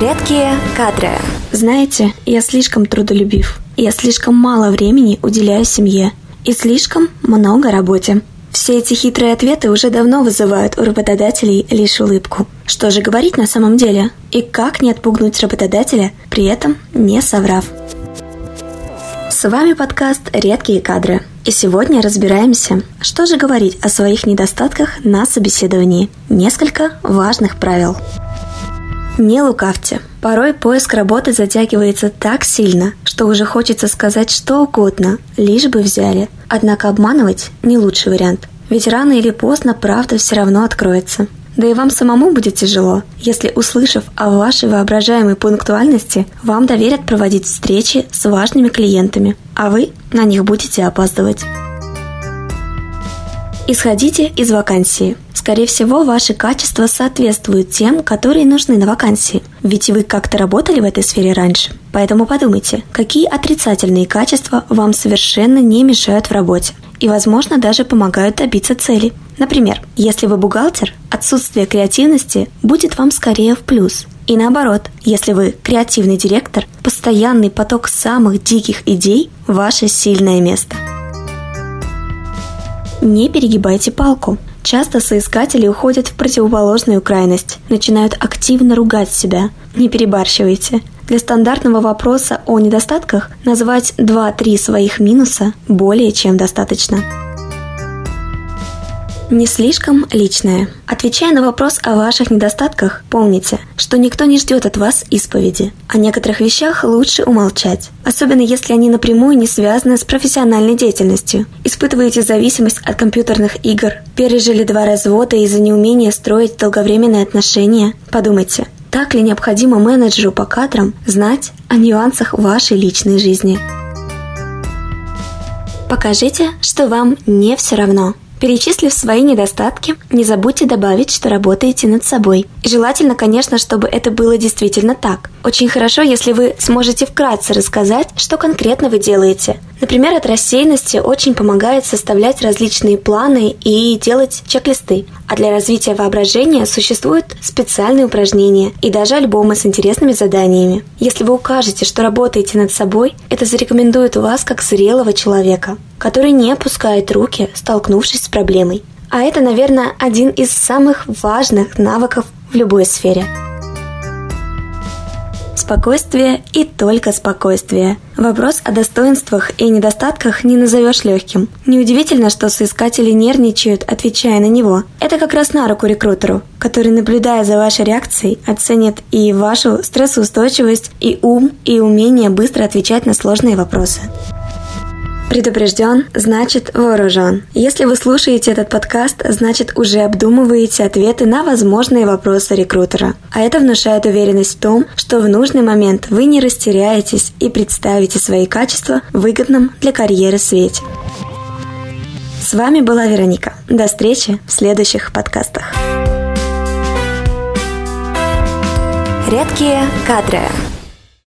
Редкие кадры. Знаете, я слишком трудолюбив. Я слишком мало времени уделяю семье. И слишком много работе. Все эти хитрые ответы уже давно вызывают у работодателей лишь улыбку. Что же говорить на самом деле? И как не отпугнуть работодателя, при этом не соврав? С вами подкаст «Редкие кадры». И сегодня разбираемся, что же говорить о своих недостатках на собеседовании. Несколько важных правил. Не лукавьте. Порой поиск работы затягивается так сильно, что уже хочется сказать что угодно, лишь бы взяли. Однако обманывать не лучший вариант. Ведь рано или поздно правда все равно откроется. Да и вам самому будет тяжело, если, услышав о вашей воображаемой пунктуальности, вам доверят проводить встречи с важными клиентами, а вы на них будете опаздывать. Исходите из вакансии. Скорее всего, ваши качества соответствуют тем, которые нужны на вакансии. Ведь вы как-то работали в этой сфере раньше. Поэтому подумайте, какие отрицательные качества вам совершенно не мешают в работе и, возможно, даже помогают добиться цели. Например, если вы бухгалтер, отсутствие креативности будет вам скорее в плюс. И наоборот, если вы креативный директор, постоянный поток самых диких идей – ваше сильное место. Не перегибайте палку. Часто соискатели уходят в противоположную крайность, начинают активно ругать себя. Не перебарщивайте. Для стандартного вопроса о недостатках назвать 2-3 своих минуса более чем достаточно. Не слишком личное. Отвечая на вопрос о ваших недостатках, помните, что никто не ждет от вас исповеди. О некоторых вещах лучше умолчать, особенно если они напрямую не связаны с профессиональной деятельностью. Испытываете зависимость от компьютерных игр, пережили два развода из-за неумения строить долговременные отношения. Подумайте, так ли необходимо менеджеру по кадрам знать о нюансах вашей личной жизни? Покажите, что вам не все равно. Перечислив свои недостатки, не забудьте добавить, что работаете над собой. Желательно, конечно, чтобы это было действительно так. Очень хорошо, если вы сможете вкратце рассказать, что конкретно вы делаете. Например, от рассеянности очень помогает составлять различные планы и делать чек-листы. А для развития воображения существуют специальные упражнения и даже альбомы с интересными заданиями. Если вы укажете, что работаете над собой, это зарекомендует вас как зрелого человека, который не опускает руки, столкнувшись с проблемой. А это, наверное, один из самых важных навыков в любой сфере. Спокойствие и только спокойствие. Вопрос о достоинствах и недостатках не назовешь легким. Неудивительно, что соискатели нервничают, отвечая на него. Это как раз на руку рекрутеру, который, наблюдая за вашей реакцией, оценит и вашу стрессоустойчивость, и ум, и умение быстро отвечать на сложные вопросы. Предупрежден, значит вооружен. Если вы слушаете этот подкаст, значит уже обдумываете ответы на возможные вопросы рекрутера. А это внушает уверенность в том, что в нужный момент вы не растеряетесь и представите свои качества в выгодном для карьеры свете. С вами была Вероника. До встречи в следующих подкастах. Редкие кадры.